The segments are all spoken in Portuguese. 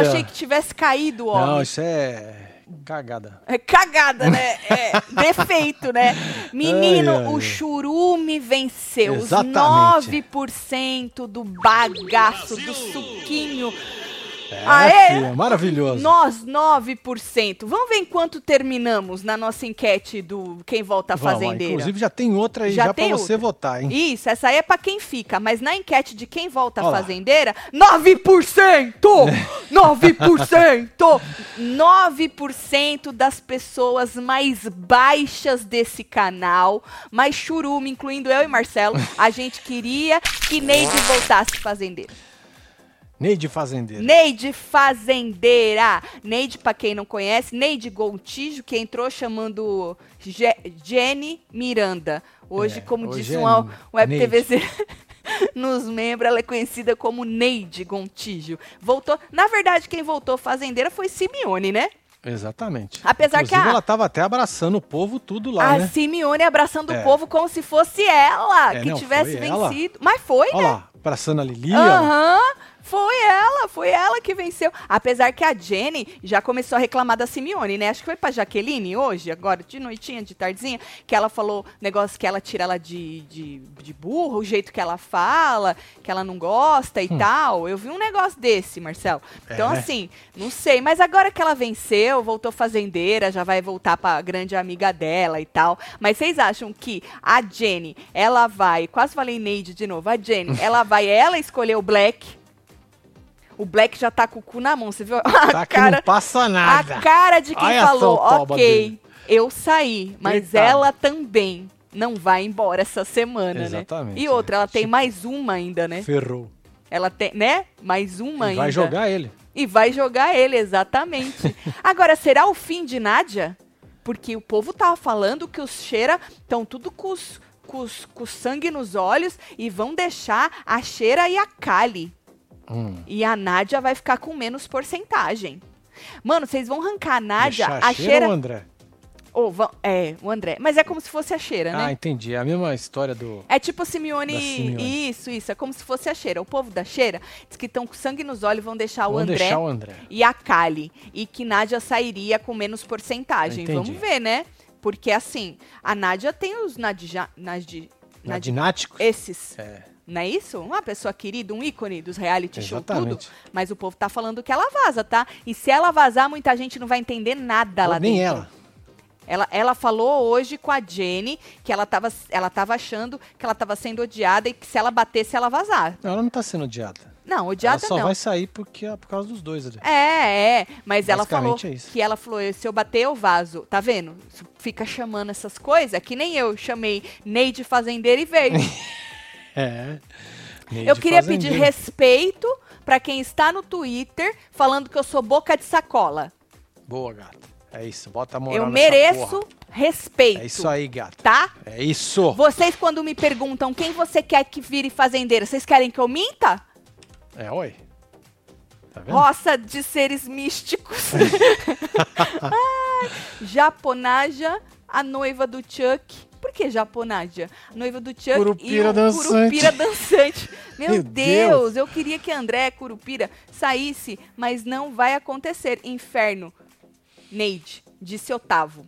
Achei que tivesse caído, ó. Não, isso é cagada. É cagada, né? É defeito, né? Menino, Ai, ai, o churume venceu. Os Exatamente. 9% do bagaço, do suquinho. É, Aê! filha, maravilhoso. Nós, 9%. Vamos ver em quanto terminamos na nossa enquete do Quem Volta a Fazendeira. Inclusive já tem outra aí Já já, você votar, hein? Isso, essa aí é pra quem fica, mas na enquete de quem volta a fazendeira, 9%! 9%! 9% das pessoas mais baixas desse canal, mais churume, incluindo eu e Marcelo, a gente queria que Neide voltasse fazendeira. Neide Fazendeira. Neide Fazendeira. Neide, pra quem não conhece, Neide Gontijo, que entrou chamando Je Jenny Miranda. Hoje, É, como hoje disse é um web Neide. TVZ nos membros, ela é conhecida como Neide Gontijo. Voltou. Na verdade, quem voltou fazendeira foi Simeone, né? Exatamente. Apesar que Inclusive, a- ela tava até abraçando o povo tudo lá, a né? Simeone abraçando É. o povo como se fosse ela É, que não, tivesse foi ela. vencido. Mas foi, Olha né? lá, abraçando a Lilia. Aham, foi ela, foi ela que venceu. Apesar que a Jenny já começou a reclamar da Simeone, né? Acho que foi pra Jaqueline hoje, agora, de noitinha, de tardezinha, que ela falou negócio que ela tira ela de, de, de burro, o jeito que ela fala, que ela não gosta e tal. Eu vi um negócio desse, Marcelo. Então, Hum. É. assim, não sei. Mas agora que ela venceu, voltou fazendeira, já vai voltar pra grande amiga dela e tal. Mas vocês acham que a Jenny, ela vai. Quase falei Neide de novo. A Jenny, ela vai ela escolher o Black. O Black já tá com o cu na mão, você viu? A Tá que cara, não passa nada. a cara de quem Olha falou, ok, eu saí, mas Coitado. ela também não vai embora essa semana, Exatamente, né? E outra, é. ela tem Tipo- mais uma ainda, né? Ferrou. Ela tem, né? Mais uma E ainda. vai jogar ele. E vai jogar ele, exatamente. Agora, será o fim de Nádia? Porque o povo tava falando que os cheira estão tudo com os, com, os- com sangue nos olhos e vão deixar a cheira e a Kali. Hum. E a Nádia vai ficar com menos porcentagem. Mano, vocês vão arrancar a Nádia, Deixar a cheira. ou André? Ou vão- é, o André. Mas é como se fosse a cheira, Ah, né? entendi. É a mesma história do. É tipo Simeone. Da Simeone. Isso, isso. É como se fosse a cheira. O povo da cheira diz que estão com sangue nos olhos vão deixar o Vamos André deixar o André. e a Kali. E que Nádia sairia com menos porcentagem. Entendi. Vamos ver, né? Porque assim, a Nádia tem os Nadja, Nadi, Nadi, Nadinático? esses. É. Não é isso? Uma pessoa querida, um ícone dos reality show, tudo. Mas o povo tá falando que ela vaza, tá? E se ela vazar, muita gente não vai entender nada lá Nem dentro. ela. Ela, ela falou hoje com a Jenny que ela tava, ela tava achando que ela tava sendo odiada e que se ela batesse, ela vazar. Não, ela não tá sendo odiada. Não, odiada ela só não. vai sair porque, por causa dos dois ali. É, é. Mas ela falou é que ela falou, se eu bater, eu vazo. Tá vendo? Fica chamando essas coisas, é que nem eu chamei Neide Fazendeira e veio. É. Eu queria pedir respeito pra quem está no Twitter falando que eu sou boca de sacola. Boa, gata. É isso. Bota a moral eu nessa mereço porra. respeito. É isso aí, gata. Tá? É isso. Vocês, quando me perguntam quem você quer que vire fazendeira, vocês querem que eu minta? É, oi. Tá vendo? Roça de seres místicos. Ai, Japonaja, a noiva do Chuck. Por que Japonaja? A noiva do Chuck Curupira e o dançante. Curupira dançante. Meu, Meu Deus, Deus. eu queria que André Curupira saísse, mas não vai acontecer. Inferno. Neide, disse Otávio.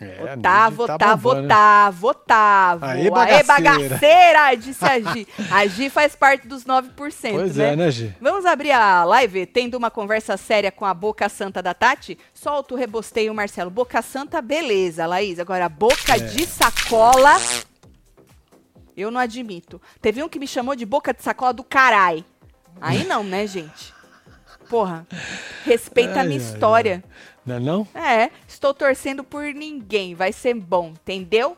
É, a Otávio, Neide tá bombando. Otávio, Otávio. Aê, Aê, bagaceira. bagaceira, disse a Gi. A Gi faz parte dos 9%, Pois né? é, né, Gi? Vamos abrir a live tendo uma conversa séria com a Boca Santa da Tati? Solta o rebosteio, Marcelo. Boca Santa, beleza, Laís. Agora, boca É. de sacola, eu não admito. Teve um que me chamou de boca de sacola do carai. Aí não, né, gente? Porra, respeita a Ai, minha ai, história. Não é não? É, estou torcendo por ninguém. Vai ser bom, entendeu?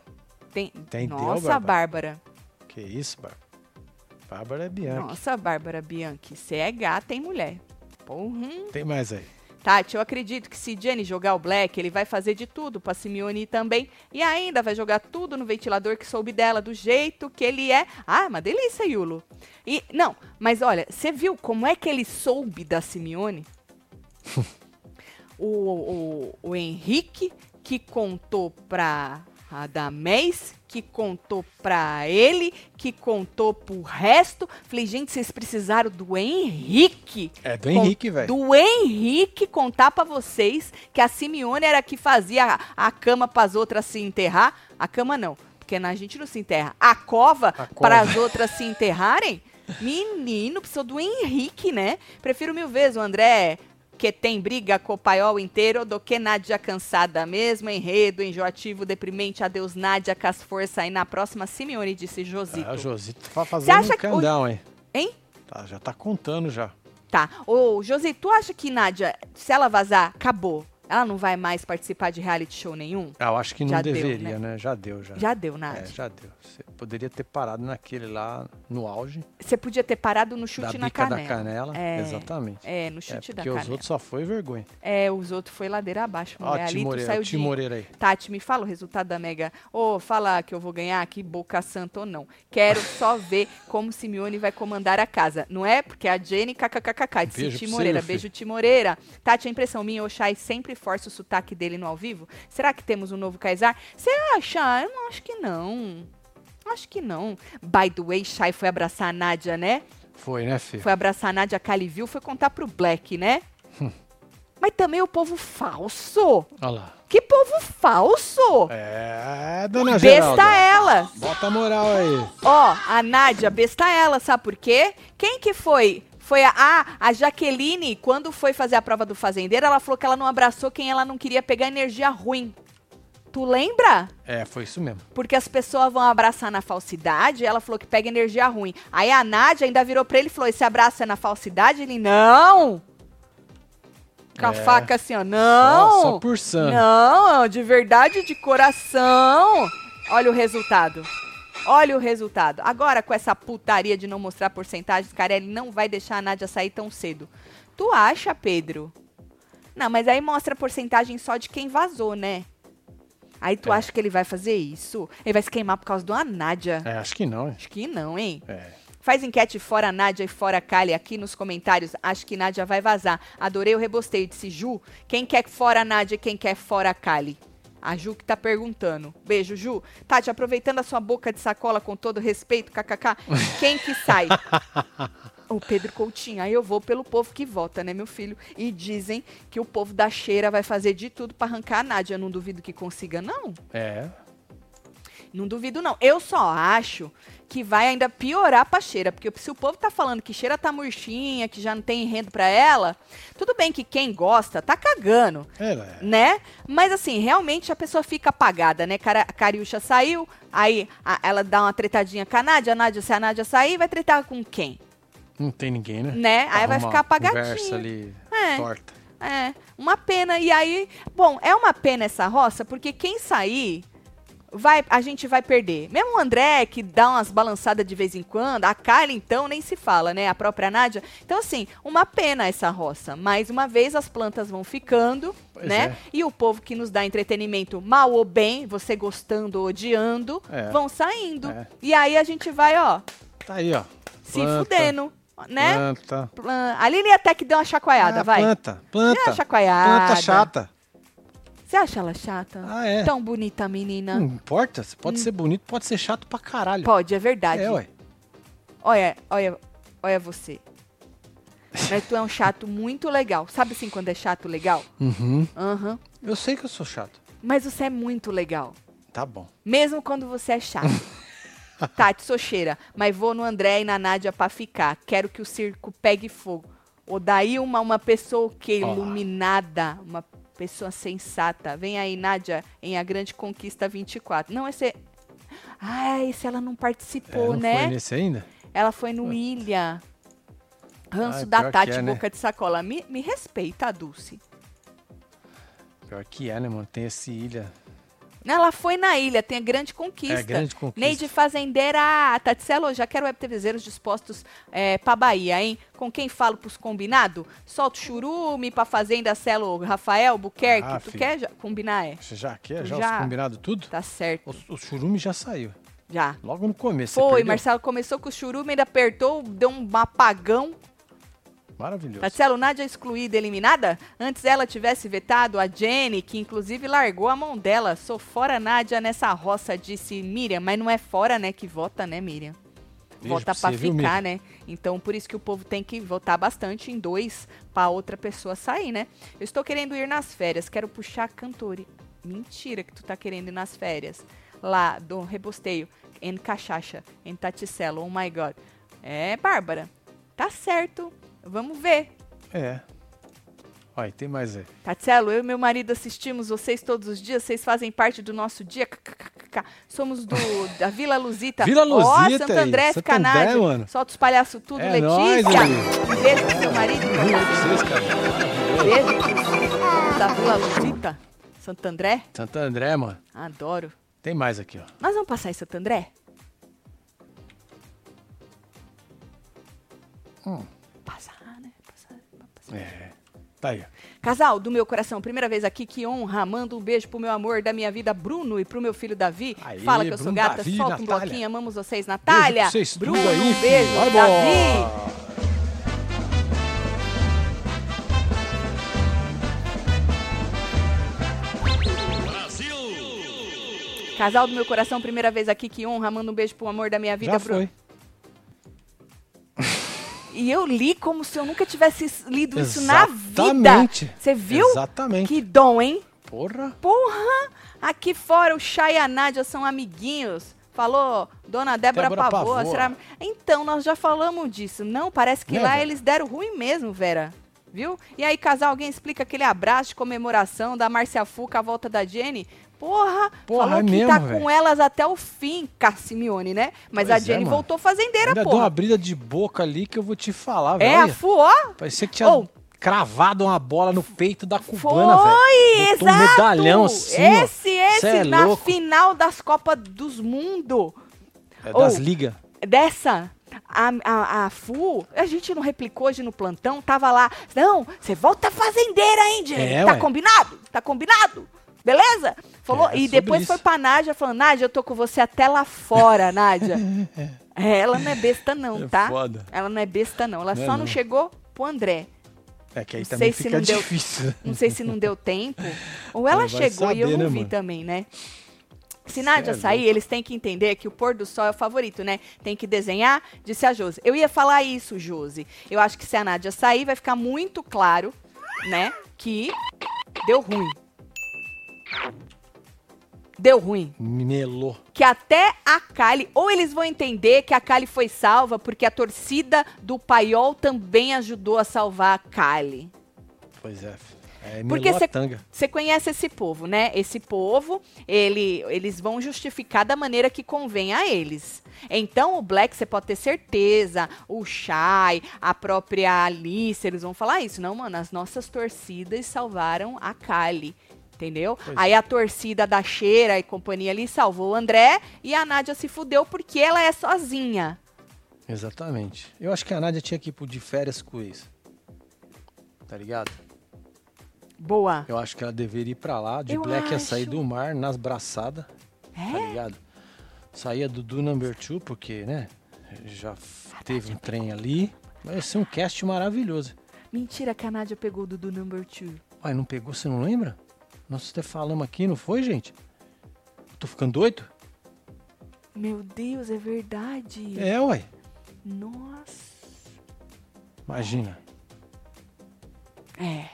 Tem... Entendeu, Nossa, Bárbara? Bárbara. Que isso, Bárbara? Bárbara é Bianchi. Nossa, Bárbara Bianchi. Você é gata, hein, mulher? Porra. Tem mais aí. Tati, eu acredito que se Jenny jogar o Black, ele vai fazer de tudo pra Simeone também. E ainda vai jogar tudo no ventilador que soube dela, do jeito que ele é. Ah, uma delícia, Yulo. E, não, mas olha, você viu como é que ele soube da Simeone? o, o, o Henrique, que contou pra, Radamés, que contou pra ele, que contou pro resto. Falei, gente, vocês precisaram do Henrique. É do Henrique, velho. Do Henrique contar pra vocês que a Simeone era que fazia a, a cama pras outras se enterrar. A cama não, porque a gente não se enterra. A cova, cova. para as outras se enterrarem. Menino, precisou do Henrique, né? Prefiro mil vezes o André que tem briga com o paiol inteiro do que Nádia cansada mesmo, enredo, enjoativo, deprimente, adeus Nádia com as forças aí na próxima Simeone, disse Josito. Ah, Josito tá fazendo um o- candão, hein? Hein? Tá, já tá contando já. Tá. Ô, Josito, tu acha que Nádia, se ela vazar, acabou? Ela não vai mais participar de reality show nenhum? Ah, Eu acho que não Já deu, deveria, né? né? Já deu, já. Já deu, É, Nádia. já deu. Você poderia ter parado naquele lá no auge Você podia ter parado no chute da na canela. da canela. É, Exatamente. É, no É, chute da porque os canela. outros só foi vergonha. É, os outros foi ladeira abaixo. Ó, mulher. Ali Timoreira, saiu de... Timoreira aí. Tati, me fala o resultado da Mega. Ô, fala que eu vou ganhar aqui, boca santa ou não. Quero só ver como Simeone vai comandar a casa. Não é? Porque a Jenny, kkkk, disse Timoreira. Beijo, Timoreira. Tati, a impressão minha, o Shai sempre força o sotaque dele no ao vivo. Será que temos um novo Kaysar? Você acha? Eu não acho que não. Acho que não. By the way, Shai foi abraçar a Nádia, né? Foi, né, filho? Foi abraçar a Nádia Caliviu, foi contar pro Black, né? Hum. Mas também o povo falso. Olha lá. Que povo falso! É, dona Geralda. Besta ela! Bota a moral aí. Ó, a Nádia, besta ela, sabe por quê? Quem que foi? Foi a, ah, a Jaqueline, quando foi fazer a prova do fazendeiro, ela falou que ela não abraçou quem ela não queria pegar energia ruim. Tu lembra? É, foi isso mesmo. Porque as pessoas vão abraçar na falsidade, ela falou que pega energia ruim. Aí a Nádia ainda virou pra ele e falou: esse abraço é na falsidade? Ele, não! Com a É. faca assim, ó, não! Só, só por santo. Não, de verdade, de coração. Olha o resultado. Olha o resultado. Agora, com essa putaria de não mostrar porcentagens, Carelli não vai deixar a Nádia sair tão cedo. Tu acha, Pedro? Não, mas aí mostra a porcentagem só de quem vazou, né? Aí tu É. acha que ele vai fazer isso? Ele vai se queimar por causa de uma Nádia? É, acho que não. hein? Acho que não, hein? É. Faz enquete fora Nádia e fora Kali aqui nos comentários. Acho que Nádia vai vazar. Adorei o rebosteio. Disse Ju, quem quer fora Nádia e quem quer fora Kali? A Ju que tá perguntando. Beijo, Ju. Tati, aproveitando a sua boca de sacola com todo respeito, kkk, quem que sai? o Pedro Coutinho. Aí eu vou pelo povo que vota, né, meu filho? E dizem que o povo da cheira vai fazer de tudo pra arrancar a Nádia. Eu não duvido que consiga, não. É. Não duvido, não. Eu só acho que vai ainda piorar pra cheira. Porque se o povo tá falando que cheira tá murchinha, que já não tem enredo pra ela, tudo bem que quem gosta tá cagando, É, é. né? Mas assim, realmente a pessoa fica apagada, né? Cara, a Cariúcha saiu, aí a- ela dá uma tretadinha com a Nádia, a Nádia, se a Nádia sair, vai tretar com quem? Não tem ninguém, né? Né? Aí vai Arruma ficar uma Conversa apagadinha. ali É. torta. É, uma pena. E aí, bom, é uma pena essa roça, porque quem sair, vai, a gente vai perder. Mesmo o André, que dá umas balançadas de vez em quando, a Kylie, então, nem se fala, né? A própria Nádia. Então, assim, uma pena essa roça. Mais uma vez, as plantas vão ficando, Pois né? é. E o povo que nos dá entretenimento, mal ou bem, você gostando ou odiando, É. vão saindo. É. E aí a gente vai, ó, Tá aí, ó. se Planta, fudendo, né? Planta. Plan- A Aline até que deu uma chacoalhada, Ah, vai. Planta, Deu planta. uma chacoalhada. Planta chata. Você acha ela chata? Ah, é. Tão bonita a menina. Não importa. Você pode ser bonito, pode ser chato pra caralho. Pode, é verdade. É, ué. Olha, olha, olha você. Mas tu é um chato muito legal. Sabe assim quando é chato legal? Uhum. Aham. Eu sei que eu sou chato. Mas você é muito legal. Tá bom. Mesmo quando você é chato. Tati, sou cheira, mas vou no André e na Nádia pra ficar. Quero que o circo pegue fogo. Ou daí uma, uma pessoa que iluminada, uma pessoa sensata. Vem aí, Nádia, em A Grande Conquista 24. Não, esse... Ah, esse ela não É, participou, não né? foi nesse ainda? Ela foi no Ilha. Ranço Ai, da Tati, é, né? boca de sacola. Me, me respeita, Dulce. Pior que é, né, mano? Tem esse ilha. Ela foi na ilha, tem a grande conquista. É, grande conquista. Neide Fazendeira, Tatselo, já quero web TVzeiros dispostos é, pra Bahia, hein? Com quem falo pros combinado? Solta o churume pra Fazenda Celo Rafael Buquerque. Ah, tu filho. quer já- combinar, é? Você já quer? Já, já- os combinado tudo? Tá certo, O, o churume já saiu. já. Logo no começo. Foi? Marcelo começou com o churume, ainda apertou, deu um apagão. Maravilhoso. Marcelo, Nádia excluída, eliminada? Antes ela tivesse vetado a Jenny, que inclusive largou a mão dela. Sou fora Nádia nessa roça, disse Miriam. Mas não é fora, né, que vota, né, Miriam? Beijo Vota pra você, viu, ficar, Miriam? né? Então, por isso que o povo tem que votar bastante em dois pra outra pessoa sair, né? Eu estou querendo ir nas férias, quero puxar cantori. Mentira que tu tá querendo ir nas férias. Lá, do Rebosteio, em Cachaça, em Taticelo, oh my god. É, Bárbara, tá certo. Vamos ver. É. Olha, tem mais aí. Tatselo, eu e meu marido assistimos vocês todos os dias, vocês fazem parte do nosso dia. Somos do, da Vila Luzita. Vila Ó, Luzita Santo aí, André, Santo André, mano. Solta os palhaços tudo, É nóis, Letícia. Um beijo pro seu marido. Vocês. Beijo pro- da Vila Luzita. Santo André. Santo André, mano. Adoro. Tem mais aqui, ó. Nós vamos passar em Santo André? Hum. Passar. É. Tá aí. Casal do meu coração, primeira vez aqui, que honra. Manda um beijo pro meu amor da minha vida, Bruno, e pro meu filho Davi. Aí, Fala que eu sou Bruno, gata, Davi, solta um Natália. bloquinho, amamos vocês, Natália. Beijo vocês Bruno, tudo aí, um beijo, Vai Davi. embora. Casal do meu coração, primeira vez aqui, que honra. Manda um beijo pro amor da minha vida, Já Bruno. foi. E eu li como se eu nunca tivesse lido isso na vida. Exatamente. Você viu? Exatamente. Que dom, hein? Porra. Porra! Aqui fora o Chay e a Nádia são amiguinhos. Falou Dona Débora, Débora será- Então, nós já falamos disso. Não, parece que Né, lá Vera? eles deram ruim mesmo, Vera. Viu? E aí, casal, alguém explica aquele abraço de comemoração da Márcia Fu com a volta da Jenny? Porra, Porra, falou é que mesmo, tá velho. com elas até o fim, Cassimione, né? Mas a Pois é, Jenny mano. voltou fazendeira, Ainda deu porra. uma brida de boca ali que eu vou te falar, É, velho. a Fu, ó. Parecia que tinha Ô. cravado uma bola no peito da cubana, velho. Foi, Botou um exato. medalhão assim, ó. esse, esse, Cê é na louco. final das Copas dos Mundo. É das Ô. ligas. Dessa, a, a, a Fu, a gente não replicou hoje no plantão, tava lá. Não, você volta fazendeira, hein, Jenny? É, tá ué. combinado? Tá combinado? Beleza? Falou, É, e depois isso. foi pra Nádia falando, Nádia, eu tô com você até lá fora, Nádia. É, ela não é besta não, É tá? foda. Ela não é besta não, ela Não é só não não. chegou pro André. É que aí Não também sei se fica não deu- difícil. Não sei se não deu tempo. Ou ela Ela chegou e eu saber, não né, vi mano? também, né? Se Nádia é sair, eles têm que entender que o pôr do sol é o favorito, né? Tem que desenhar, disse a Josi. Eu ia falar isso, Josi. Eu acho que se a Nádia sair, vai ficar muito claro, né? Que deu ruim. Deu ruim. Melou. Que até a Kali, ou eles vão entender que a Kali foi salva porque a torcida do Paiol também ajudou a salvar a Kali. Pois é. É, Porque. Você conhece esse povo, né? Esse povo, ele, eles vão justificar da maneira que convém a eles. Então, o Black, você pode ter certeza, o Shai, a própria Alice, eles vão falar isso. Não, mano, as nossas torcidas salvaram a Kali. Entendeu? Pois Aí a torcida da Cheira e companhia ali salvou o André e a Nádia se fudeu porque ela é sozinha. Exatamente. Eu acho que a Nádia tinha que ir pro de férias com isso. Tá ligado? Boa. Eu acho que ela deveria ir pra lá. De Eu Black ia sair acho. do mar nas braçadas. Tá É? ligado? Saía do Do Number Two, porque, né? Já teve um trem ali. Vai ser um cast maravilhoso. Mentira que a Nádia pegou o Dudu Number 2. Ai, não pegou, você não lembra? Nós até falamos aqui, não foi, gente? Tô ficando doido? Meu Deus, é verdade. É, uai. Nossa. Imagina. É.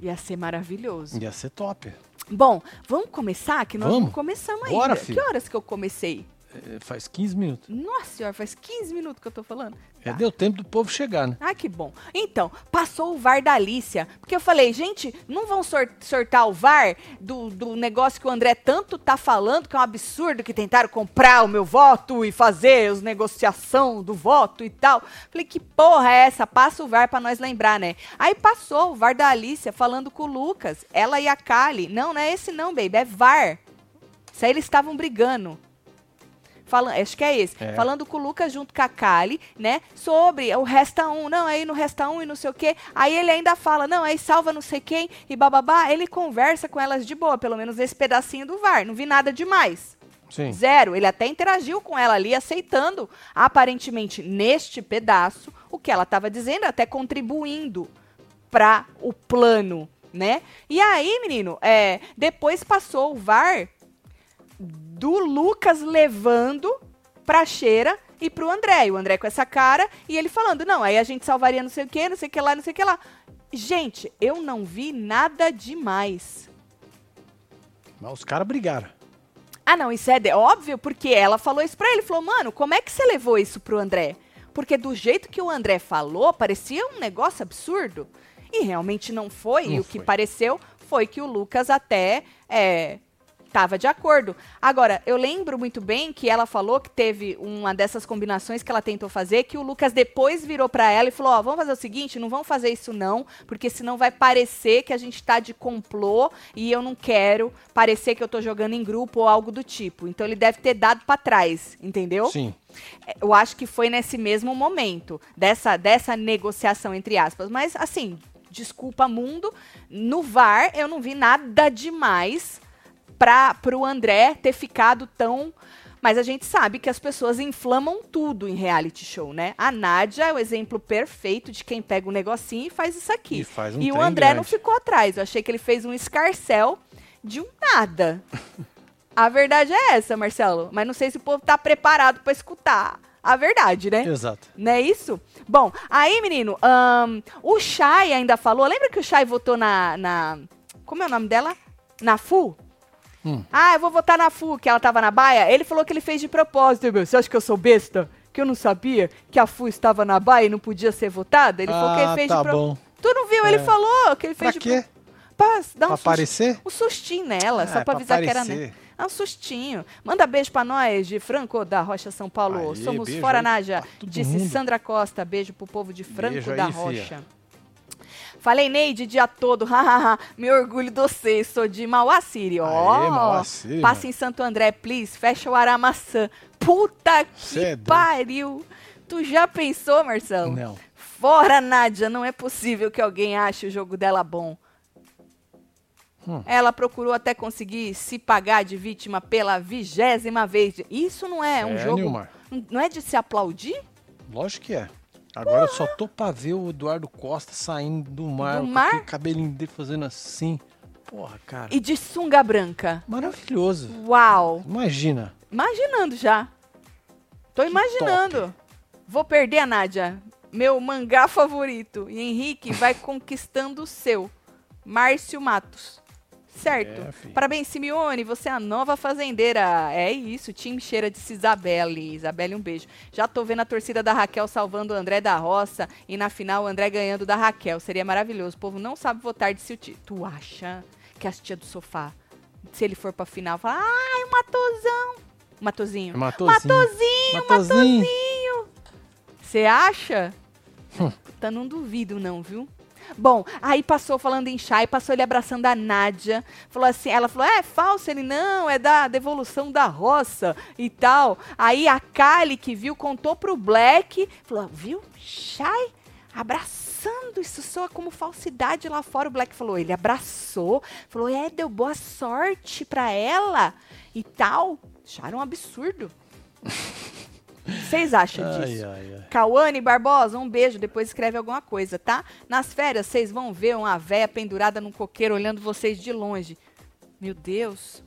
Ia ser maravilhoso. Ia ser top. Bom, vamos começar? Que nós Vamos. não começamos Bora, ainda. filho. Que horas que eu comecei? É, faz 15 minutos. Nossa senhora, faz 15 minutos que eu tô falando. Já Tá. deu tempo do povo chegar, né? Ah, que bom. Então, passou o VAR da Alicia. Porque eu falei, gente, não vão sor- sortar o VAR do, do negócio que o André tanto tá falando, que é um absurdo, que tentaram comprar o meu voto e fazer as negociação do voto e tal. Falei, que porra é essa? Passa o VAR pra nós lembrar, né? Aí passou o VAR da Alicia falando com o Lucas, ela e a Kali. Não, não é esse não, baby, é VAR. Isso aí eles estavam brigando. Falando, acho que é esse. É. Falando com o Lucas junto com a Kali, né? Sobre o Resta um. Não, aí no Resta um e não sei o quê. Aí ele ainda fala, não, aí salva não sei quem e bababá. Ele conversa com elas de boa, pelo menos nesse pedacinho do VAR. Não vi nada demais. Sim. Zero. Ele até interagiu com ela ali, aceitando, aparentemente, neste pedaço, o que ela estava dizendo, até contribuindo para o plano, né? E aí, menino, é, depois passou o VAR do Lucas levando pra Cheira e pro André. E o André com essa cara e ele falando: não, aí a gente salvaria não sei o que, não sei o que lá, não sei o que lá. Gente, eu não vi nada demais. Mas os caras brigaram. Ah, não, isso é óbvio, porque ela falou isso pra ele. Falou, mano, como é que você levou isso pro André? Porque do jeito que o André falou, parecia um negócio absurdo. E realmente não foi. Não e o que pareceu foi que o Lucas até é, tava de acordo. Agora, eu lembro muito bem que ela falou que teve uma dessas combinações que ela tentou fazer, que o Lucas depois virou pra ela e falou: Ó, vamos fazer o seguinte, não vamos fazer isso não, porque senão vai parecer que a gente tá de complô e eu não quero parecer que eu tô jogando em grupo ou algo do tipo. Então ele deve ter dado pra trás, entendeu? Sim. É, Eu acho que foi nesse mesmo momento, dessa, dessa negociação, entre aspas. Mas, assim, desculpa, mundo, no VAR eu não vi nada demais para o André ter ficado tão. Mas a gente sabe que as pessoas inflamam tudo em reality show, né? A Nádia é o exemplo perfeito de quem pega um negocinho e faz isso aqui. E faz um e o André não grande. ficou atrás. Eu achei que ele fez um escarcel de um nada. A verdade é essa, Marcelo. Mas não sei se o povo tá preparado pra escutar a verdade, né? Exato. Não é isso? Bom, aí, menino, ahn, o Chay ainda falou. Lembra que o Chay votou na, na. Como é o nome dela? Na FU? Hum. Ah, eu vou votar na FU, que ela tava na baia. Ele falou que ele fez de propósito, meu. Você acha que eu sou besta? Que eu não sabia que a FU estava na baia e não podia ser votada? Ele falou que ele Ah, fez tá de propósito. Tu não viu? Ele É. falou que ele Pra fez de quê? Pra dar um Pra susto- aparecer? um sustinho nela, só Ah, pra avisar que era, né? É um sustinho. Manda beijo pra nós, de Franco da Rocha, São Paulo. Aê, Somos fora Naja, pra disse mundo. Sandra Costa. Beijo pro povo de Franco Beijo da aí, fia. Falei, Neide, dia todo. hahaha, Me orgulho de você. Sou de Mauá City. Ó, passa em Santo André, please. Fecha o Aramaçã. Puta que é doido. pariu. Tu já pensou, Marcelo? Não. Fora, Nádia, não é possível que alguém ache o jogo dela bom. Hum. Ela procurou até conseguir se pagar de vítima pela vigésima vez. Isso não é um É, jogo. Nilmar. Não é de se aplaudir? Lógico que é. Agora eu só tô pra ver o Eduardo Costa saindo do mar, Do com mar? aquele cabelinho dele fazendo assim. Porra, cara. E de sunga branca. Maravilhoso. Uau! Imagina. Imaginando já. Tô imaginando. Vou perder a Nádia. Meu mangá favorito. E Henrique vai conquistando o seu. Márcio Matos. Certo. É. Parabéns, Simeone. Você é a nova fazendeira. É isso. Time cheira de Isabelle. Isabelle, um beijo. Já tô vendo a torcida da Raquel salvando o André da Roça. E na final o André ganhando da Raquel. Seria maravilhoso. O povo não sabe votar de seu time. Tu acha que as tia do sofá, se ele for pra final, fala, ai, o Matosão. Matozinho. Matozinho. Matozinho, Matozinho. Matozinho. Você acha? Hum. Puta, não duvido não, viu? Bom, aí passou falando em chá e passou ele abraçando a Nádia. Falou assim, ela falou, é falso? Ele, não, é da devolução da roça e tal. Aí a Kali, que viu, contou pro Black, falou, viu, Shai abraçando, isso soa como falsidade lá fora. O Black falou, ele abraçou, falou, é, deu boa sorte pra ela e tal. Acharam um absurdo. Vocês acham disso? Ai, ai, ai. Cauane Barbosa, um beijo, depois escreve alguma coisa, tá? Nas férias, vocês vão ver uma véia pendurada num coqueiro olhando vocês de longe. Meu Deus.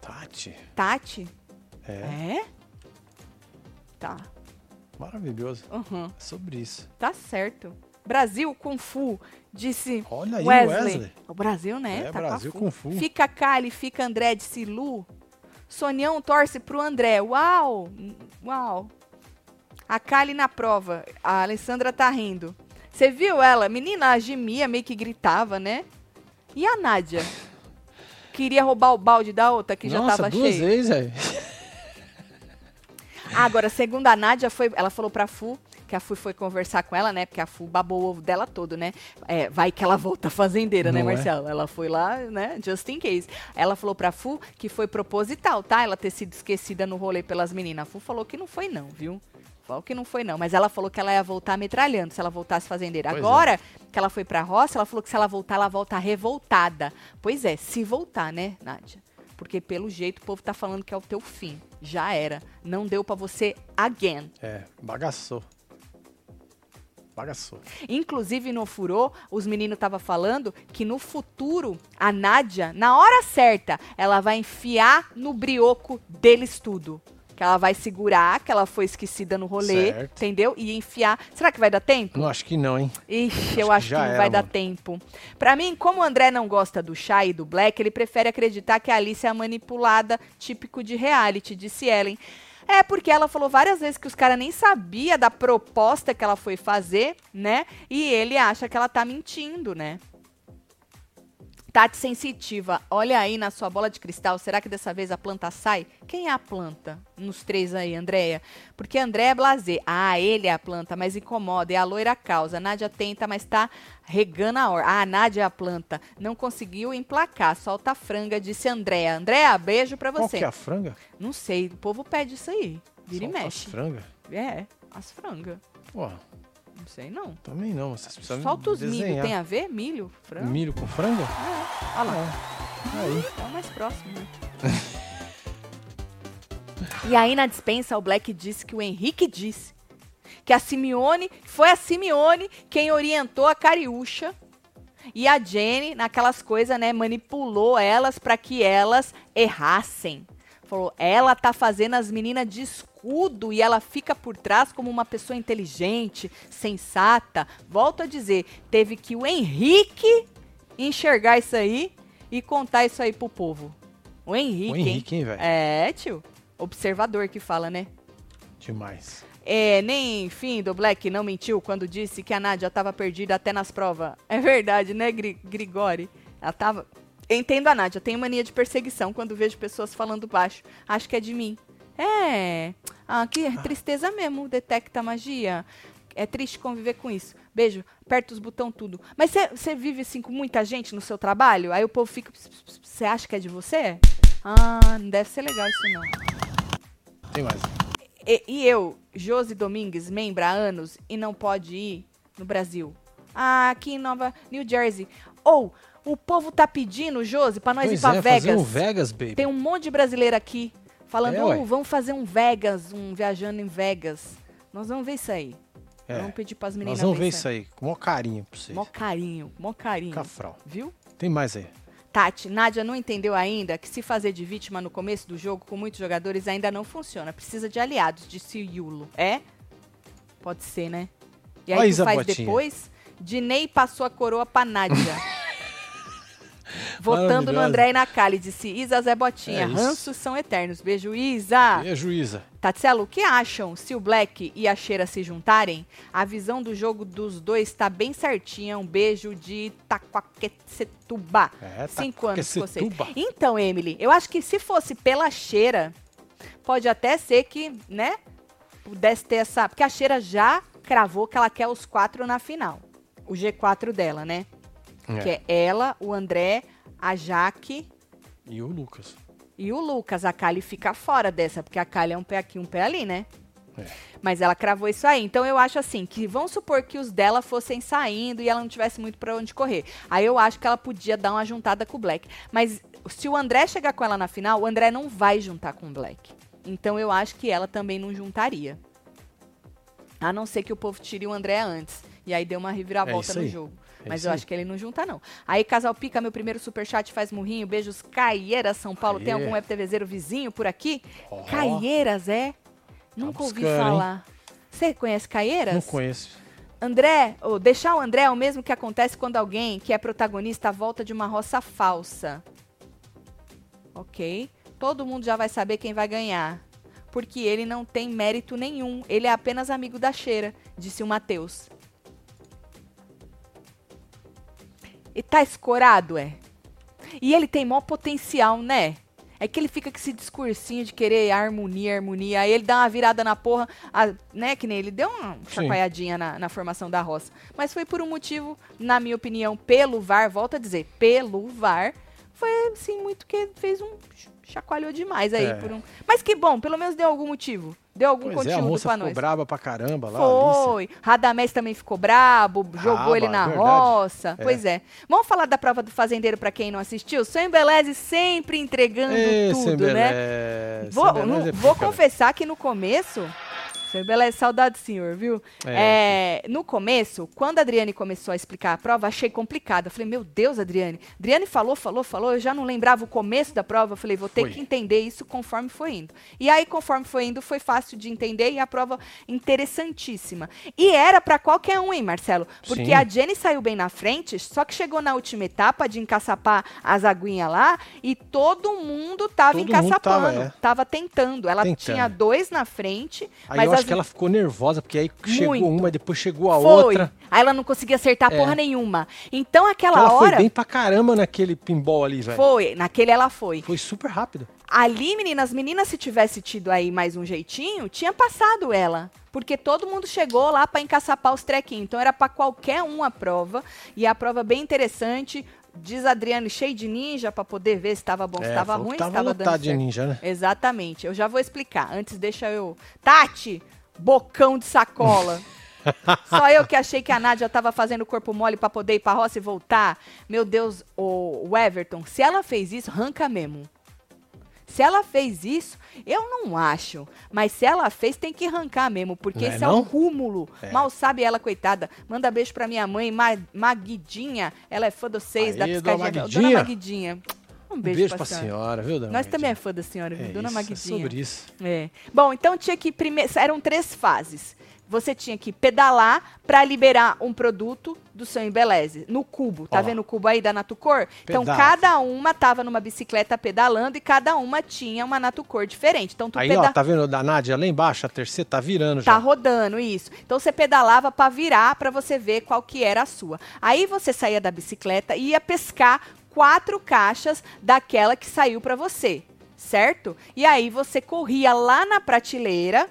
Tati. Tati? É, É? Tá. maravilhoso. Uhum. É sobre isso. Tá certo. Brasil Kung Fu, disse Olha aí, Wesley. Wesley. O Brasil, né? É, tá Brasil Kung Fu. Fica Kali, fica André, disse Lu. Sonião torce pro André. Uau! Uau! A Kali na prova. A Alessandra tá rindo. Você viu ela? Menina, a gemia meio que gritava, né? E a Nádia? Queria roubar o balde da outra que já Nossa, tava duas cheio. vezes, velho. Ah, agora, segundo a Nádia, foi, ela falou pra Fu, que a Fu foi conversar com ela, né? Porque a Fu babou o ovo dela todo, né? É, vai que ela volta fazendeira, né, Não é? Marcelo? Ela foi lá, né? Just in case. Ela falou pra Fu que foi proposital, tá? Ela ter sido esquecida no rolê pelas meninas. A Fu falou que não foi, não, viu? Falou que não foi, não. Mas ela falou que ela ia voltar metralhando se ela voltasse fazendeira. Pois é. Agora que ela foi pra roça, ela falou que se ela voltar, ela volta revoltada. Pois é, se voltar, né, Nádia? Porque pelo jeito o povo tá falando que é o teu fim. Já era. Não deu pra você again. É, bagaçou. Bagaçou. Inclusive no Furô, os meninos estavam falando que no futuro a Nádia, na hora certa, ela vai enfiar no brioco deles tudo. Que ela vai segurar, que ela foi esquecida no rolê, Certo. entendeu? E enfiar. Será que vai dar tempo? Não, acho que não, hein? Ixi, eu que acho que não era, vai dar mano. tempo. Pra mim, como o André não gosta do chá e do Black, ele prefere acreditar que a Alice é a manipulada, típico de reality, disse Ellen. É, porque ela falou várias vezes que os caras nem sabia da proposta que ela foi fazer, né? E ele acha que ela tá mentindo, né? Tati sensitiva, olha aí na sua bola de cristal, será que dessa vez a planta sai? Quem é a planta? Nos três aí, Andréia. Porque André é blazer. Ah, ele é a planta, mas incomoda. É a loira causa. Nádia tenta, mas tá regando a hora. Ah, Nádia é a planta. Não conseguiu emplacar. Solta a franga, disse Andréia. Andréia, beijo pra Qual você. que é a franga? Não sei, o povo pede isso aí. Vira Solta e as mexe. franga? É, as frangas. Porra, Não sei não. também não. Vocês precisam Solta os milho. desenhar. Tem a ver? Milho? Frango? Milho com franga? É. Olha lá. Aí. É o mais próximo, né? e aí na dispensa o Black disse que o Henrique disse que a Simeone, foi a Simeone quem orientou a Cariúcha e a Jenny naquelas coisas, né, manipulou elas para que elas errassem. Falou, ela tá fazendo as meninas de escudo e ela fica por trás como uma pessoa inteligente, sensata. Volto a dizer, teve que o Henrique enxergar isso aí e contar isso aí pro povo. O Henrique, O Henrique, hein, velho? É, tio. Observador que fala, né? Demais. É, nem fim do Black não mentiu quando disse que a Nádia tava perdida até nas provas. É verdade, né, Gri Grigori? Ela tava. Entendo a Nádia, tenho mania de perseguição quando vejo pessoas falando baixo. Acho que é de mim. É. Ah, que tristeza mesmo, detecta magia. É triste conviver com isso. Beijo, aperta os botão tudo. Mas você vive assim com muita gente no seu trabalho? Aí o povo fica. Você acha que é de você? Ah, não deve ser legal isso não. Tem mais. E, e eu, Josi Domingues, membro há anos e não pode ir no Brasil. Ah, aqui em Nova New Jersey. Ou, o povo tá pedindo, Josi, pra nós pois ir pra é, Vegas. um Vegas, baby. Tem um monte de brasileiro aqui falando, É, "Ô, ué. vamos fazer um Vegas, um viajando em Vegas. Nós vamos ver isso aí. É. Vamos pedir pras meninas Nós vamos ver isso aí, com o maior carinho pra vocês. Mó carinho, mó carinho. Cafral. Viu? Tem mais aí. Tati, Nádia não entendeu ainda que se fazer de vítima no começo do jogo com muitos jogadores ainda não funciona. Precisa de aliados, disse Yulo. É? Pode ser, né? E aí tu faz Botinha. depois, Dinei passou a coroa pra Nádia. Votando no. André e na Kali, disse Isa Zé Botinha. É. Ranços são eternos. Beijo, Isa. E a juíza? Tatselo, o que acham se o Black e a Cheira se juntarem? A visão do jogo dos dois tá bem certinha. Um beijo de Itaquaquecetuba. É, Cinco anos com vocês. Então, Emily, eu acho que se fosse pela Cheira, pode até ser que, né, pudesse ter essa... Porque a Cheira já cravou que ela quer os quatro na final. O G4 dela, né? É. Que é ela, o André, a Jaque E o Lucas. e o Lucas. A Kali fica fora dessa, porque a Kali é um pé aqui, um pé ali, né? É. Mas ela cravou isso aí. Então eu acho assim, que vamos supor que os dela fossem saindo e ela não tivesse muito pra onde correr. Aí eu acho que ela podia dar uma juntada com o Black. Mas se o André chegar com ela na final, o André não vai juntar com o Black. Então eu acho que ela também não juntaria. A não ser que o povo tire o André antes. E aí deu uma É reviravolta isso no jogo. É Mas eu acho que ele não junta, não. Aí, Casal Pica, meu primeiro superchat faz murrinho. Beijos, Caieiras, São Paulo. Tem Aê. algum FTVzeiro vizinho por aqui? Ó. Caieiras, é? Nunca ouvi falar. Você conhece Caieiras? Não conheço. André, ou deixar o André é o mesmo que acontece quando alguém que é protagonista volta de uma roça falsa. Ok. Todo mundo já vai saber quem vai ganhar. Porque ele não tem mérito nenhum. Ele é apenas amigo da cheira, disse o Matheus. E tá escorado, é? E ele tem maior potencial, né? É que ele fica com esse discursinho de querer harmonia, harmonia. Aí ele dá uma virada na porra, a- né? Que nem ele deu uma chacoalhadinha na, na formação da roça. Mas foi por um motivo, na minha opinião, pelo VAR, volto a dizer, pelo VAR, Foi assim, muito que fez um. Chacoalhou demais aí É. por um. Mas que bom, pelo menos deu algum motivo. Deu algum Pois é, a conteúdo moça pra ficou nós. braba pra caramba lá. Foi. Radamés também ficou brabo, jogou Raba, ele na verdade. roça. É. Pois é. Vamos falar da prova do fazendeiro pra quem não assistiu? Seu Embeleze sempre entregando Ê, tudo, Sembelé, né? Vou, Sembelé não- é vou pica, confessar que no começo. Seu Embeleze, saudade do senhor, viu? É, no começo, quando a Adriane começou a explicar a prova, achei complicado. Eu falei, meu Deus, Adriane. Adriane falou, falou, falou. Eu já não lembrava o começo da prova. Eu falei, vou ter Foi. que entender isso conforme foi indo. E aí, conforme foi indo, foi fácil de entender e a prova interessantíssima. E era pra qualquer um, hein, Marcelo? Porque Sim. a Jenny saiu bem na frente, só que chegou na última etapa de encaçapar as aguinhas lá e todo mundo tava Todo mundo encaçapando. tava, é. Tava tentando. Ela Tentando. tinha dois na frente, Aí mas acho que ela ficou nervosa, porque aí chegou Muito. uma, depois chegou a foi. outra. Aí ela não conseguia acertar É. porra nenhuma. Então aquela Ela hora foi bem pra caramba naquele pinball ali, velho. foi, naquele ela foi. Foi super rápido. Ali, meninas, meninas, se tivesse tido aí mais um jeitinho, tinha passado ela. Porque todo mundo chegou lá pra encaçapar os trequinhos. Então era pra qualquer um a prova. E a prova bem interessante. Diz Adriane, cheio de ninja pra poder ver se estava bom, se É, estava que ruim, se estava dando lotado de certo. ninja, né? Exatamente. Eu já vou explicar. Antes deixa eu. Tati, bocão de sacola. Só eu que achei que a Nádia tava fazendo corpo mole pra poder ir pra roça e voltar. Meu Deus, o, o Everton, se ela fez isso, arranca mesmo. Se ela fez isso, eu não acho. Mas se ela fez, tem que arrancar mesmo, porque Não é esse é um não? cúmulo. É. Mal sabe ela, coitada. Manda beijo pra minha mãe, Ma Maguidinha. Ela é fã de vocês, da Aê, piscadinha. dona Dona Maguidinha. Maguidinha. Um Um beijo, beijo, pra, pra senhora. senhora, viu, dona Nós também é Maguidinha? fã da senhora, viu? É Dona isso, Maguidinha. É sobre isso. É. Bom, então tinha que primeiro eram três fases. Você tinha que pedalar para liberar um produto do seu embeleze no cubo. Tá Ó lá. vendo o cubo aí da Natucor? Então cada uma tava numa bicicleta pedalando e cada uma tinha uma Natucor diferente. Então tu Aí, peda- ó, tá vendo da Nádia lá embaixo? A terceira tá virando Tá já. rodando isso. Então você pedalava para virar para você ver qual que era a sua. Aí você saía da bicicleta e ia pescar quatro caixas daquela que saiu para você, certo? E aí você corria lá na prateleira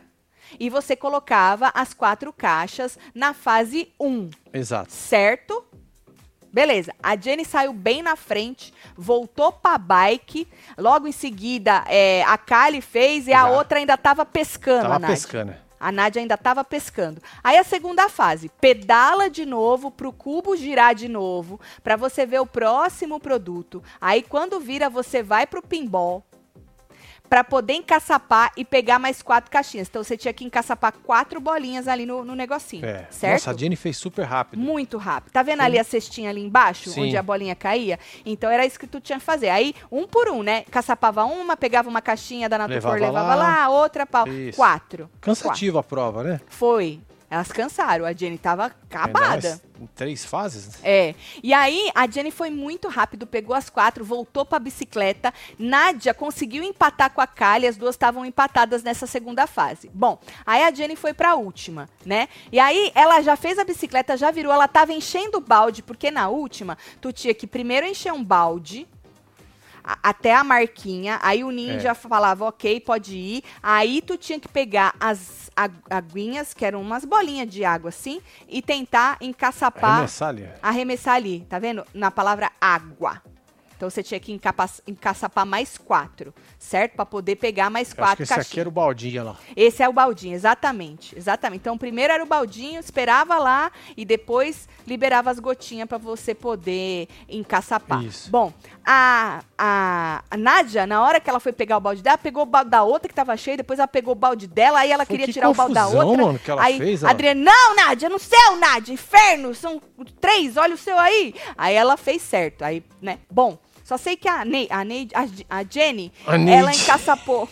e você colocava as quatro caixas na fase 1, Exato. certo? Beleza, a Jenny saiu bem na frente, voltou pra bike, logo em seguida é, a Kali fez e a outra ainda tava pescando, a Tava Nádia. pescando. A Nádia ainda estava pescando. Aí a segunda fase, pedala de novo pro cubo girar de novo, para você ver o próximo produto. Aí quando vira, você vai pro pinball para poder encaçapar e pegar mais quatro caixinhas. Então você tinha que encaçapar quatro bolinhas ali no, no negocinho, É. certo? Nossa, a Jenny fez super rápido. Muito rápido. Tá vendo ali a cestinha ali embaixo, Sim. onde a bolinha caía? Então era isso que tu tinha que fazer. Aí, um por um, né? Caçapava uma, pegava uma caixinha da Natucor, Levava levava lá, lá. outra pau. Isso. Quatro. Quatro. Cansativa a prova, né? Foi. Elas cansaram. A Jenny tava acabada. Em três fases. É. E aí, a Jenny foi muito rápido, pegou as quatro, voltou pra bicicleta. Nádia conseguiu empatar com a Kali, as duas estavam empatadas nessa segunda fase. Bom, aí a Jenny foi pra última, né? E aí, ela já fez a bicicleta, já virou, ela tava enchendo o balde, porque na última, tu tinha que primeiro encher um balde, até a marquinha, aí o ninja É. falava, ok, pode ir. Aí tu tinha que pegar as agu- aguinhas, que eram umas bolinhas de água assim, e tentar encaçapar, Arremessar ali. arremessar ali, tá vendo? Na palavra água. Então você tinha que encaçapar mais quatro, certo? Pra poder pegar mais Eu quatro esse aqui caixinhas. era o baldinho lá. Esse é o baldinho, exatamente. Exatamente. Então, primeiro era o baldinho, esperava lá e depois liberava as gotinhas pra você poder encaçapar. Isso. Bom, a, a, a Nádia, na hora que ela foi pegar o balde dela, pegou o balde da outra que tava cheio, depois ela pegou o balde dela, aí ela Foi queria que tirar o balde da confusão, outra. mano, que ela aí fez, a ó. Adriana, não, Nádia, no céu, Nádia, inferno, são três, olha o seu aí. Aí ela fez certo, aí, né? Bom, só sei que a, Ney, a, Ney, a, a Jenny, A ela encaçapou.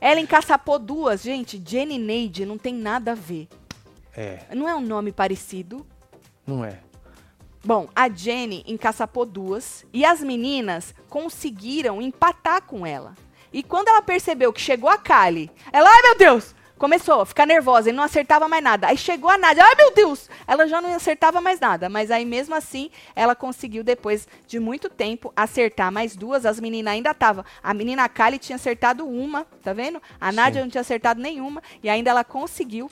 Ela encaçapou duas, gente. Jenny Neide não tem nada a ver. É, Não é um nome parecido. não é. Bom, a Jenny encaçapou duas e as meninas conseguiram empatar com ela. E quando ela percebeu que chegou a Kali, ela, ai meu Deus, começou a ficar nervosa e não acertava mais nada. Aí chegou a Nádia, ai meu Deus, ela já não acertava mais nada. Mas aí mesmo assim, ela conseguiu depois de muito tempo acertar mais duas. As meninas ainda estavam. A menina Kali tinha acertado uma, tá vendo? A Nádia Sim. não tinha acertado nenhuma e ainda ela conseguiu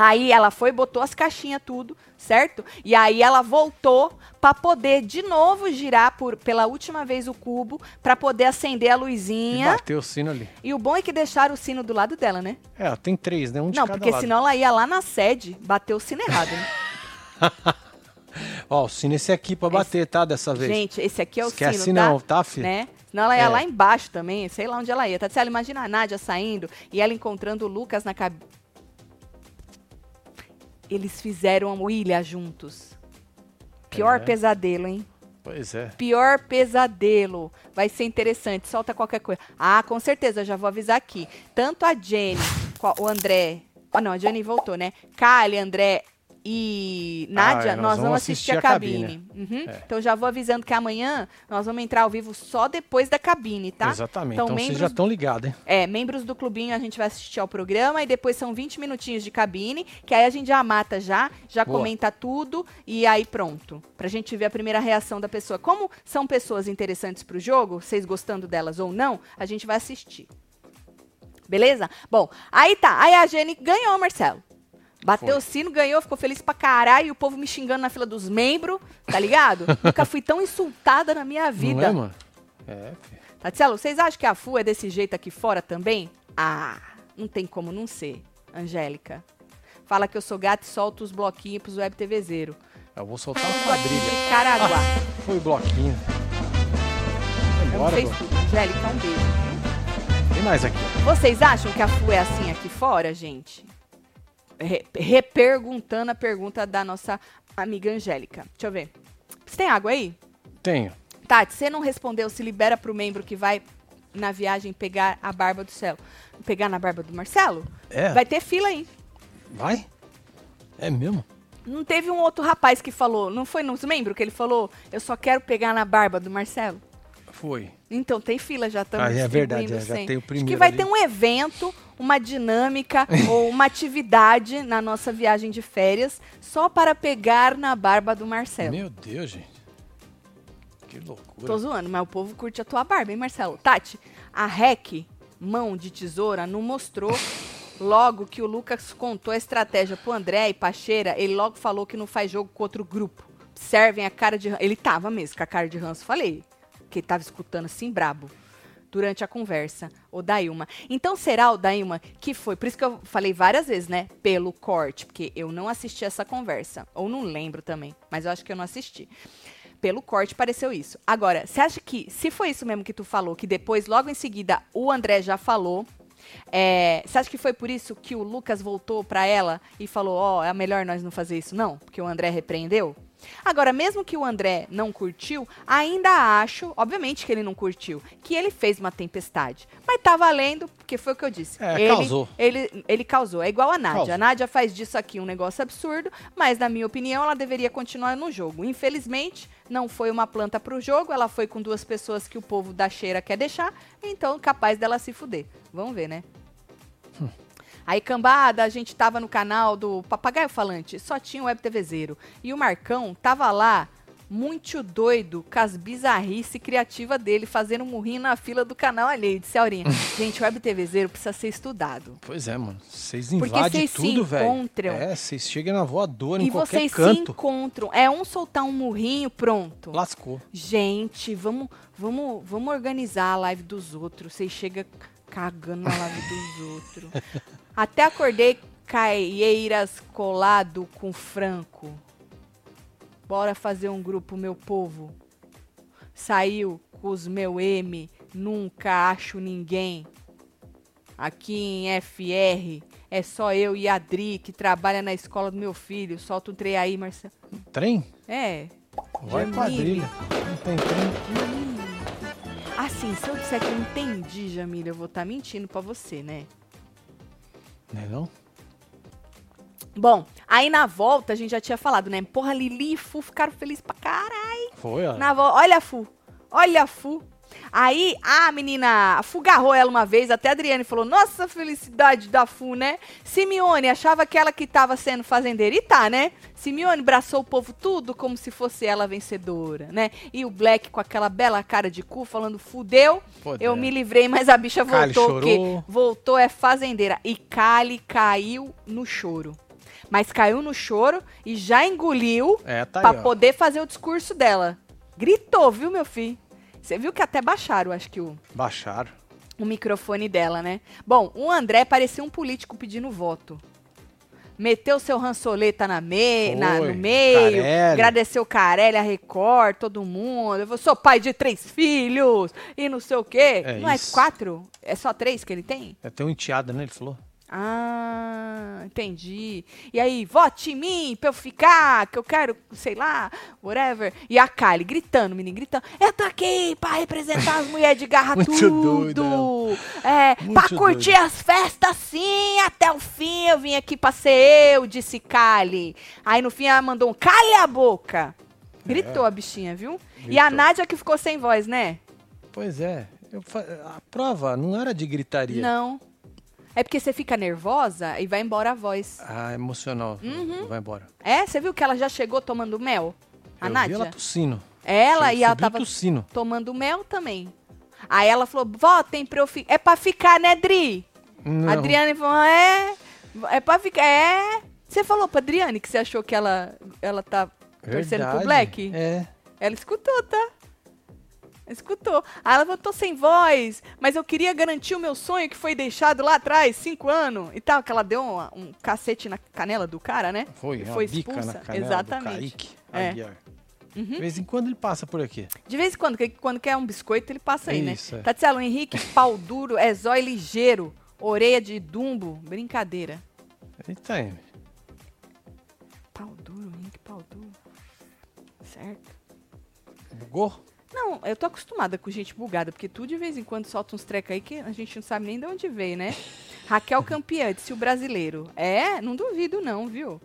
Aí ela foi, botou as caixinhas tudo, certo? E aí ela voltou pra poder de novo girar por, pela última vez o cubo pra poder acender a E luzinha. bateu o sino ali. E o bom é que deixaram o sino do lado dela, né? É, ela tem três, né? Um de Não, porque lado. senão ela ia lá na sede, bater o sino errado, né? Ó, o sino esse aqui pra bater, tá? Dessa vez. Gente, esse aqui é o Esquece sino, não, tá? tá, filho? Né? Senão ela ia É. lá embaixo também, sei lá onde ela ia. Tá? Imagina a Nádia saindo e ela encontrando o Lucas na cabine. Eles fizeram a William juntos. Pior É. pesadelo, hein? Pois é. Pior pesadelo. Vai ser interessante. Solta qualquer coisa. Ah, com certeza, já vou avisar aqui. Tanto a Jenny, o André. Oh, não, a Jenny voltou, né? Kali, André e Nádia, é, nós, vamos assistir, a cabine. Uhum. É. Então já vou avisando que amanhã nós vamos entrar ao vivo só depois da cabine, tá? Exatamente. Então, Então, vocês membros- já estão ligados, hein? É, membros do clubinho a gente vai assistir ao programa e depois são 20 minutinhos de cabine, que aí a gente já mata já, já Boa. comenta tudo e aí pronto. Pra gente ver a primeira reação da pessoa. Como são pessoas interessantes pro jogo, vocês gostando delas ou não, a gente vai assistir. Beleza? Bom, aí tá. Aí a Jenny ganhou, Marcelo. Bateu Foi. o sino, ganhou, ficou feliz pra caralho, e o povo me xingando na fila dos membros, tá ligado? Nunca fui tão insultada na minha vida. Não é, mano? É, filho. Tatielo, vocês acham que a FU é desse jeito aqui fora também? Ah, não tem como não ser, Angélica. Fala que eu sou gato e solto os bloquinhos pros web TV zero. Eu vou soltar Os quadrilha. de Caraguá. Foi o bloquinho. Vai Não embora, fez Bloco. tudo. Angélica, um beijo. Tem mais aqui. Vocês acham que a FU é assim aqui fora, gente? Re- reperguntando a pergunta da nossa amiga Angélica. Deixa eu ver. Você tem água aí? Tenho. Tati, você não respondeu se libera pro membro que vai na viagem pegar a barba do céu. Pegar na barba do Marcelo? É? Vai ter fila aí. Vai? É mesmo? Não teve um outro rapaz que falou, não foi nos membros que ele falou, eu só quero pegar na barba do Marcelo? Foi. Então tem fila, já estamos Ah, é verdade, é, já tem o Acho que primeiro vai ali. ter um evento, uma dinâmica ou uma atividade na nossa viagem de férias só para pegar na barba do Marcelo. Meu Deus, gente. Que loucura. Tô zoando, mas o povo curte a tua barba, hein, Marcelo? Tati, a REC, mão de tesoura, não mostrou logo que o Lucas contou a estratégia pro André e Pacheira, ele logo falou que não faz jogo com outro grupo. Servem a cara de... Ele tava mesmo com a cara de ranço, falei. Que ele tava escutando assim, brabo. Durante a conversa, o Dailma. Então será o Dailma que foi, por isso que eu falei várias vezes, né? Pelo corte, porque eu não assisti essa conversa. Ou não lembro também, mas eu acho que eu não assisti. Pelo corte pareceu isso. Agora, você acha que, se foi isso mesmo que tu falou, que depois, logo em seguida, o André já falou, é, você acha que foi por isso que o Lucas voltou pra ela e falou, ó, é melhor nós não fazer isso, não? Porque o André repreendeu? Agora, mesmo que o André não curtiu, ainda acho, obviamente que ele não curtiu, que ele fez uma tempestade. Mas tá valendo, porque foi o que eu disse. É, ele, causou. Ele, ele causou. É igual a Nádia. Causou. A Nádia faz disso aqui um negócio absurdo, mas na minha opinião ela deveria continuar no jogo. Infelizmente, não foi uma planta pro jogo, ela foi com duas pessoas que o povo da cheira quer deixar, então capaz dela se fuder. Vamos ver, né? Aí, cambada, a gente tava no canal do Papagaio Falante, só tinha o Web TV Zero. E o Marcão tava lá, muito doido, com as bizarrice criativa dele, fazendo um murrinho na fila do canal alheio. Disse Aurinha, gente, o Web TV Zero precisa ser estudado. Pois é, mano. Vocês Porque invadem vocês se tudo, velho. encontram. É, vocês chegam na voadora em e qualquer vocês se canto. encontram. É um soltar um murrinho, pronto. Lascou. Gente, vamos, vamos, vamos organizar a live dos outros. Vocês chegam cagando na live dos outros. Até acordei Caieiras colado com Franco. Bora fazer um grupo, meu povo. Saiu com os meu M, nunca acho ninguém. Aqui em FR é só eu e a Adri que trabalha na escola do meu filho. Solta um trem aí, Marcelo. Trem? É, Vai Jamile. quadrilha. Não tem trem. Assim, se eu disser que eu entendi, Jamília, eu vou estar mentindo pra você, né? Não é não? Bom, aí na volta a gente já tinha falado, né? Porra, Lili e Fu ficaram felizes pra caralho. Foi, ó. Na volta, olha a Fu, olha a Fu. Aí a menina, a Fu garrou ela uma vez, até a Adriane falou, nossa, felicidade da Fu, né? Simeone achava que ela que tava sendo fazendeira, e tá, né? Simeone braçou o povo tudo como se fosse ela vencedora, né? E o Black com aquela bela cara de cu falando, fudeu, Pô, eu é. me livrei, mas a bicha voltou chorou. Voltou é fazendeira. E Kali caiu no choro. Mas caiu no choro e já engoliu É, tá ó. poder fazer o discurso dela. Gritou, viu, meu filho? Você viu que até baixaram, acho que o, Baixaram. o microfone dela, né? Bom, o André parecia um político pedindo voto. Meteu seu rançoleta na me na- Foi, no meio, Carelli. agradeceu Carelli, a Record, todo mundo. Eu sou pai de três filhos e não sei o quê. É não isso. é quatro? É só três que ele tem? É até um enteado, né? Ele falou. Ah, entendi. E aí, vote em mim pra eu ficar, que eu quero, sei lá, whatever. E a Kylie gritando, menino, gritando. Eu tô aqui pra representar as mulheres de garra tudo. doida É, pra Muito curtir doida. as festas sim, até o fim. Eu vim aqui pra ser eu, disse Kylie. Aí no fim ela mandou um cale a boca. Gritou a bichinha, viu? E a É. Gritou. Nádia que ficou sem voz, né? Pois é. Eu A prova não era de gritaria. Não. É porque você fica nervosa e vai embora a voz. Ah, emocional. Uhum. Vai embora. É, você viu que ela já chegou tomando mel? A eu Nádia? vi ela tossindo. Ela e ela tava tossindo. tomando mel também. Aí ela falou, votem pra eu ficar. É pra ficar, né, Dri? Não. A Adriane falou, é. É pra ficar. É. Você falou pra Adriane que você achou que ela, ela tá torcendo pro Verdade. Black? É. Ela escutou, tá? Escutou. Aí ela falou, tô sem voz, mas eu queria garantir o meu sonho que foi deixado lá atrás, cinco anos e tal. Que ela deu um, um cacete na canela do cara, né? Foi, E uma foi bica expulsa. na canela Exatamente. do Kaique É. Uhum. De vez em quando ele passa por aqui. De vez em quando, quando quer um biscoito, ele passa aí, Isso, né? é. Tatielo Henrique, pau duro, é zóio ligeiro, orelha de dumbo, brincadeira. Eita, aí. Pau duro, Henrique, pau duro. Certo. Bugou? Não, eu tô acostumada com gente bugada, porque tu de vez em quando solta uns trecos aí que a gente não sabe nem de onde veio, né? Raquel Campeã, disse o brasileiro. É, não duvido não, viu?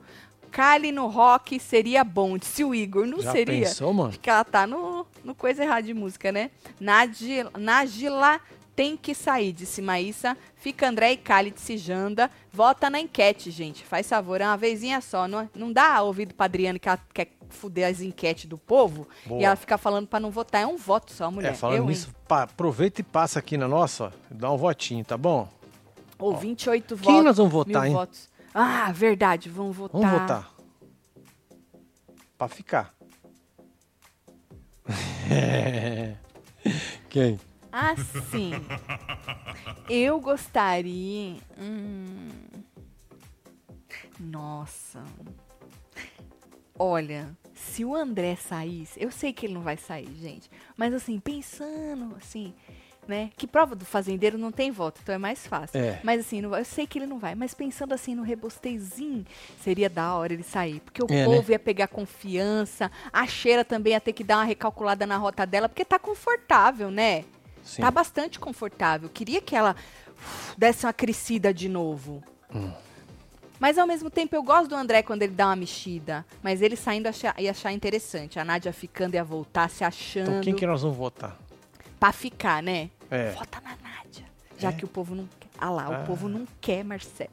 Kali no rock seria bom, disse o Igor. Não Já seria. pensou, mano? Acho que ela tá no, no coisa errada de música, né? Nájila tem que sair, disse Maísa. Fica André e Kali, disse Janda. Vota na enquete, gente. Faz favor, é uma vezinha só. Não, não dá ouvido pra Adriane que ela quer fuder as enquetes do povo. Boa. E ela fica falando pra não votar. É um voto só, mulher. É, falando Eu, nisso, aproveita e passa aqui na nossa, ó, dá um votinho, tá bom? Ou 28 Quem votos. nós vamos votar, hein? votos. Ah, verdade. Vamos votar. Vamos votar. Pra ficar. Quem? Assim. eu gostaria. Hum, nossa. Olha, se o André saísse, eu sei que ele não vai sair, gente. Mas assim, pensando assim, né? Que prova do fazendeiro não tem voto, então é mais fácil. É. Mas assim, não eu sei que ele não vai. Mas pensando assim no rebostezinho, seria da hora ele sair. Porque o É, né? povo ia pegar confiança, a cheira também ia ter que dar uma recalculada na rota dela, porque tá confortável, né? Sim. Tá bastante confortável. Queria que ela uf, desse uma crescida de novo. Hum. Mas ao mesmo tempo eu gosto do André quando ele dá uma mexida. Mas ele saindo achar, ia achar interessante. A Nádia ficando ia voltar se achando. Então quem que nós vamos votar? Pra ficar, né? É. Vota na Nádia. Já É? que o povo não quer. Ah lá, Ah. o povo não quer, Marcelo,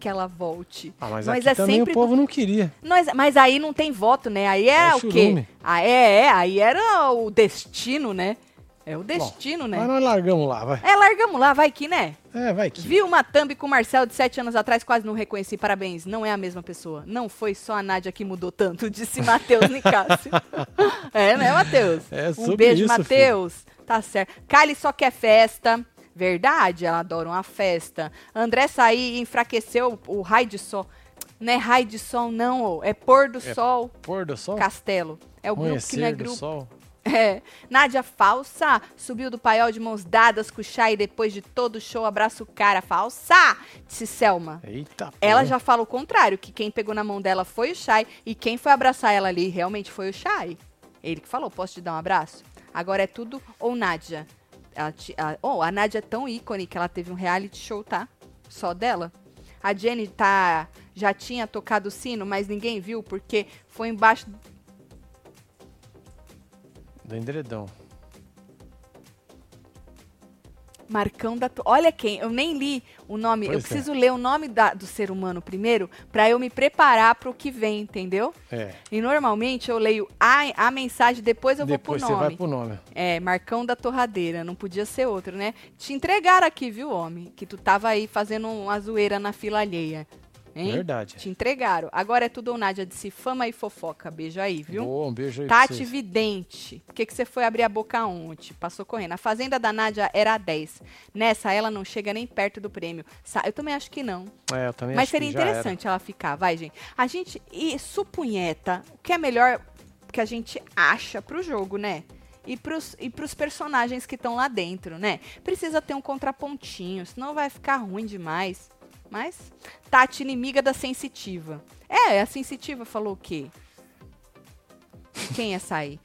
que ela volte. Ah, mas aqui é também sempre o povo não queria. Nós, mas aí não tem voto, né? Aí é, É o quê? churume. Ah, é, é, aí era o destino, né? É o destino, né? Mas nós largamos lá, vai. É, largamos lá, vai que, né? É, vai que. Vi uma thumb com o Marcelo de sete anos atrás, quase não reconheci. Parabéns, não é a mesma pessoa. Não foi só a Nádia que mudou tanto, disse Matheus Nicásio. é, né, Matheus? É um sobre beijo, isso, Matheus. Tá certo. Kylie só quer festa. Verdade, ela adora uma festa. André sair e enfraqueceu o raio de sol. Não é raio de sol, não, ô. é pôr do É sol, Pôr do sol? castelo. É o grupo que não é grupo. sol. É. Nádia Falsa subiu do paiol de mãos dadas com o Chay depois de todo o show. Abraço cara, falsa! Disse Selma. Eita, Ela porra. já fala o contrário, que quem pegou na mão dela foi o Chay e quem foi abraçar ela ali realmente foi o Chay. Ele que falou, posso te dar um abraço? Agora é tudo ou Nádia. Ela te- a- oh, a Nádia é tão ícone que ela teve um reality show, tá? Só dela. A Jenny tá, já tinha tocado o sino, mas ninguém viu porque foi embaixo Do endredão. Marcão da. Olha quem, eu nem li o nome. eu Pois é. preciso ler o nome da- do ser humano primeiro pra eu me preparar pro que vem, entendeu? É. E normalmente eu leio a, a mensagem, depois eu Depois vou você pro vai nome. pro nome. É, Marcão da Torradeira, não podia ser outro, né? Te entregaram aqui, viu, homem? Que tu tava aí fazendo uma zoeira na fila alheia. Hein? Verdade. Te entregaram. Agora é tudo ou nada de se fama e fofoca. Beijo aí, viu? Boa, um beijo aí Tati. Vidente. Por que, que você foi abrir a boca ontem? Passou correndo. A Fazenda da Nádia era a 10. Nessa, ela não chega nem perto do prêmio. Eu também acho que não. É, eu também Mas acho que seria interessante ela ficar, vai, gente. A gente e supunheta o que é melhor que a gente acha pro jogo, né? E pros, e pros personagens que estão lá dentro, né? Precisa ter um contrapontinho, senão vai ficar ruim demais. Mas, Tati, inimiga da sensitiva. É, a sensitiva falou o quê? Quem é essa aí?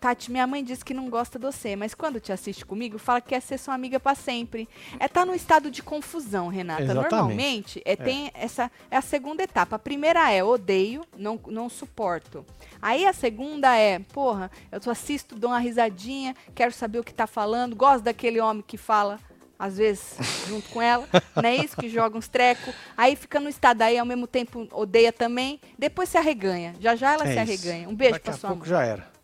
Tati, minha mãe disse que não gosta de você, mas quando te assiste comigo, fala que quer ser sua amiga pra sempre. É tá no estado de confusão, Renata. Exatamente. Normalmente, é, tem essa é a segunda etapa. A primeira é odeio, não, não suporto. Aí a segunda é, porra, eu só assisto, dou uma risadinha, quero saber o que tá falando, gosto daquele homem que fala às vezes junto com ela, não é isso? Que joga uns trecos. Aí fica no estado aí, ao mesmo tempo odeia também. Depois se arreganha. Já já ela É se isso. arreganha. Um beijo Daqui pra a sua pouco mãe. já era.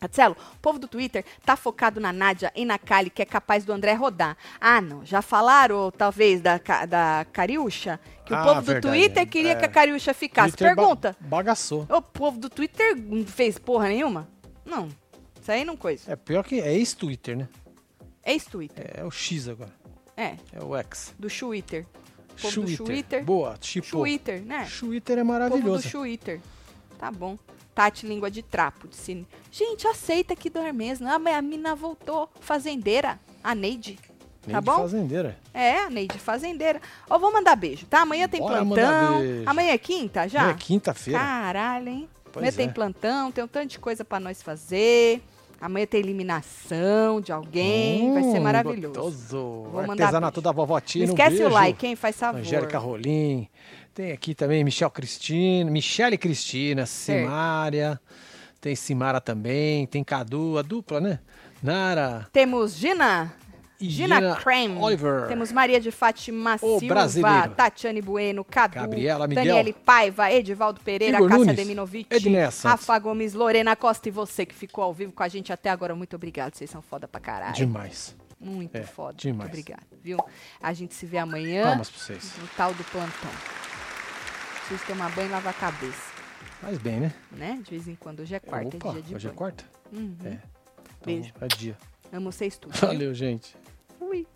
Marcelo, o povo do Twitter tá focado na Nádia e na Kali, que é capaz do André rodar. Ah, não. Já falaram, talvez, da, da Cariúcha? Que Ah, o povo do verdade, Twitter queria é. que a Cariúcha ficasse. Twitter ba- Pergunta. Bagaçou. O povo do Twitter não fez porra nenhuma? Não. Isso aí não coisa. É pior que é ex-Twitter, né? Ex-Twitter. É o X agora. É, É o X. do Twitter. Twitter. Twitter. Boa, tipo. Twitter, né? Twitter é Povo do maravilhoso. Twitter. Tá bom. Tati, língua de trapo. Disse, gente, aceita que dói mesmo. Ah, mas a mina voltou. Fazendeira. A Neide. Tá de bom? fazendeira. É, a Neide Fazendeira. Ó, vou mandar beijo, tá? Amanhã tem Bora plantão. Amanhã é quinta já? É quinta-feira. Caralho, hein? Pois Amanhã tem é. plantão, tem um tanto de coisa pra nós fazer. Amanhã tem eliminação de alguém. Vai ser Hum, maravilhoso. Gostoso. Vou mandar Artesanato beijo. da vovó Tina. Não um esquece o beijo. like, hein? Faz favor. Angélica Rolim. Tem aqui também Michel Cristina, Michele Cristina, Simária. Tem Simara também. Tem Cadu, a dupla, né? Nara Temos Gina. E Gina Creme. Oliver. Temos Maria de Fátima O Silva, brasileiro. Tatiane Bueno, Cadu, Gabriela Miguel. Daniele Paiva, Edivaldo Pereira, Igor Cássia Nunes, Deminovic, Edneia Santos. Rafa Gomes, Lorena Costa e você que ficou ao vivo com a gente até agora. Muito obrigado, vocês são foda pra caralho. Demais. Muito É, foda. demais. Muito obrigado, viu? A gente se vê amanhã Palmas pra vocês. no tal do plantão. Preciso tomar banho e lavar a cabeça, Faz bem, né? né? De vez em quando. Hoje é quarta, Opa, é dia de hoje é banho. quarta? Uhum. É. Então, Beijo. É dia. Amo vocês tudo. viu? Valeu, gente. Oui.